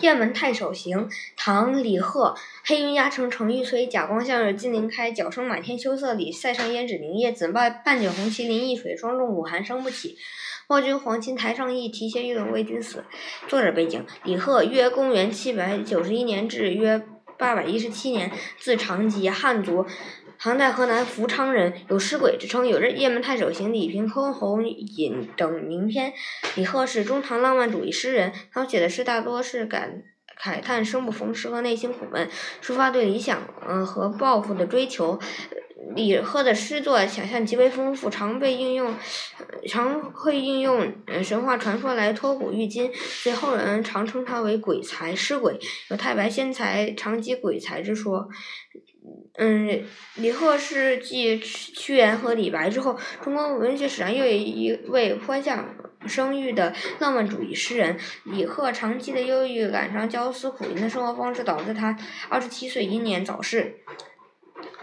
雁门太守行，唐·李贺。黑云压城城欲摧，甲光向日金鳞开。角声满天秋色里，塞上胭脂凝夜。紫。半半卷红旗临易水，霜重鼓寒声不起。报君黄金台上意，提携玉龙为君死。作者背景：李贺，约公元七百九十一年至约八百一十七年，字长吉，汉族。唐代河南福昌人，有尸鬼之称，有着雁门太守，行李平箜篌引等名篇。李贺是中唐浪漫主义诗人，他写的诗大多是感慨叹生不逢时和内心苦闷，抒发对理想嗯和抱负的追求。李贺的诗作想象极为丰富，常被应用，常会应用神话传说来托古喻今，所以后人常称他为鬼才诗鬼，有太白仙才长吉鬼才之说。嗯，李贺是继屈原和李白之后，中国文学史上又一位颇享声誉的浪漫主义诗人。李贺长期的忧郁，赶上焦思苦吟的生活方式，导致他二十七岁英年早逝。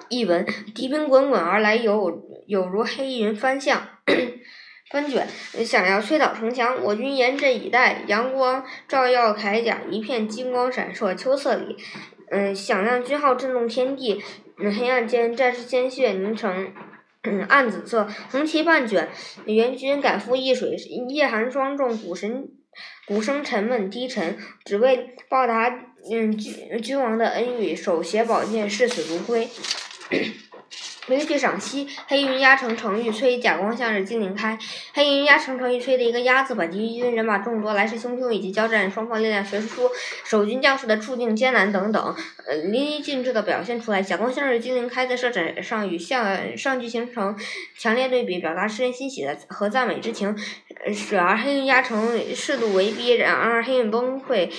译文：敌兵滚滚而来，有有如黑云翻向 翻卷，想要摧倒城墙。我军严阵以待，阳光照耀铠甲，一片金光闪烁。秋色里，嗯，响亮军号震动天地。黑暗间，战士鲜血凝成暗紫色，红旗半卷，援军赶赴易水，夜寒霜重，鼓声鼓声沉闷低沉，只为报答嗯君君王的恩遇，手携宝剑，视死如归。名句赏析：黑云压城城欲摧，甲光向日金鳞开。黑云压城城欲摧的一个“压”字，把敌军人马众多、来势汹汹以及交战双方力量悬殊守军将士的处境艰难等等，呃，淋漓尽致的表现出来。甲光向日金鳞开在设展上与下上句形成强烈对比，表达诗人欣喜的和赞美之情。然而黑云压城势度为逼，然而黑云崩溃，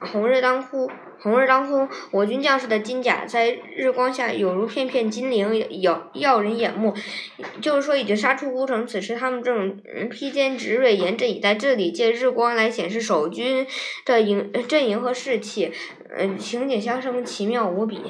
红日当空。红日当空，我军将士的金甲在日光下有如片片金鳞，耀耀人眼目。就是说，已经杀出孤城，此时他们正披坚执锐，严阵以待。这里借日光来显示守军的营阵营和士气，嗯，情景相生，奇妙无比。